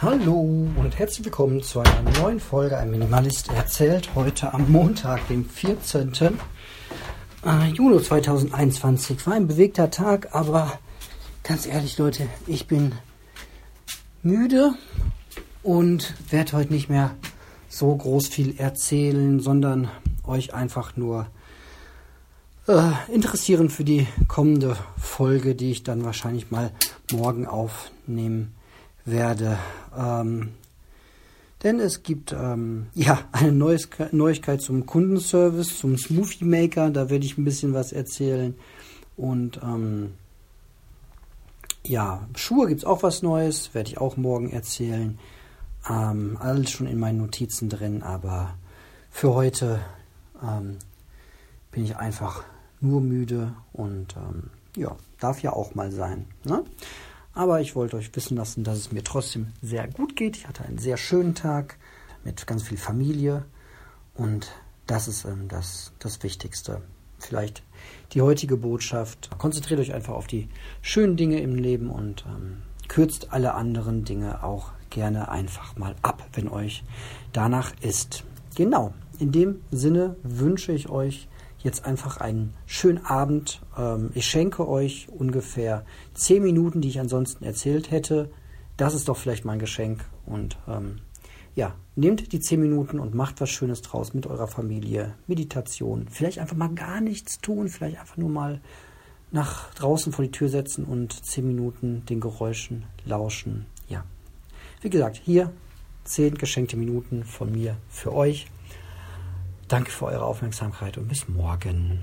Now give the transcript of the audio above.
Hallo und herzlich willkommen zu einer neuen Folge Ein Minimalist erzählt. Heute am Montag, dem 14. Äh, Juni 2021. War ein bewegter Tag, aber ganz ehrlich, Leute, ich bin müde und werde heute nicht mehr so groß viel erzählen, sondern euch einfach nur äh, interessieren für die kommende Folge, die ich dann wahrscheinlich mal morgen aufnehmen werde. Ähm, denn es gibt ähm, ja eine Neues Neuigkeit zum Kundenservice, zum Smoothie Maker. Da werde ich ein bisschen was erzählen. Und ähm, ja, Schuhe gibt es auch was Neues, werde ich auch morgen erzählen. Ähm, alles schon in meinen Notizen drin, aber für heute ähm, bin ich einfach nur müde und ähm, ja, darf ja auch mal sein. Ne? Aber ich wollte euch wissen lassen, dass es mir trotzdem sehr gut geht. Ich hatte einen sehr schönen Tag mit ganz viel Familie und das ist ähm, das, das Wichtigste. Vielleicht die heutige Botschaft. Konzentriert euch einfach auf die schönen Dinge im Leben und ähm, kürzt alle anderen Dinge auch gerne einfach mal ab, wenn euch danach ist. Genau, in dem Sinne wünsche ich euch jetzt einfach einen schönen Abend. Ähm, ich schenke euch ungefähr zehn Minuten, die ich ansonsten erzählt hätte. Das ist doch vielleicht mein Geschenk. Und ähm, ja, nehmt die zehn Minuten und macht was Schönes draus mit eurer Familie. Meditation. Vielleicht einfach mal gar nichts tun. Vielleicht einfach nur mal nach draußen vor die Tür setzen und zehn Minuten den Geräuschen lauschen. Ja. Wie gesagt, hier zehn geschenkte Minuten von mir für euch. Danke für eure Aufmerksamkeit und bis morgen.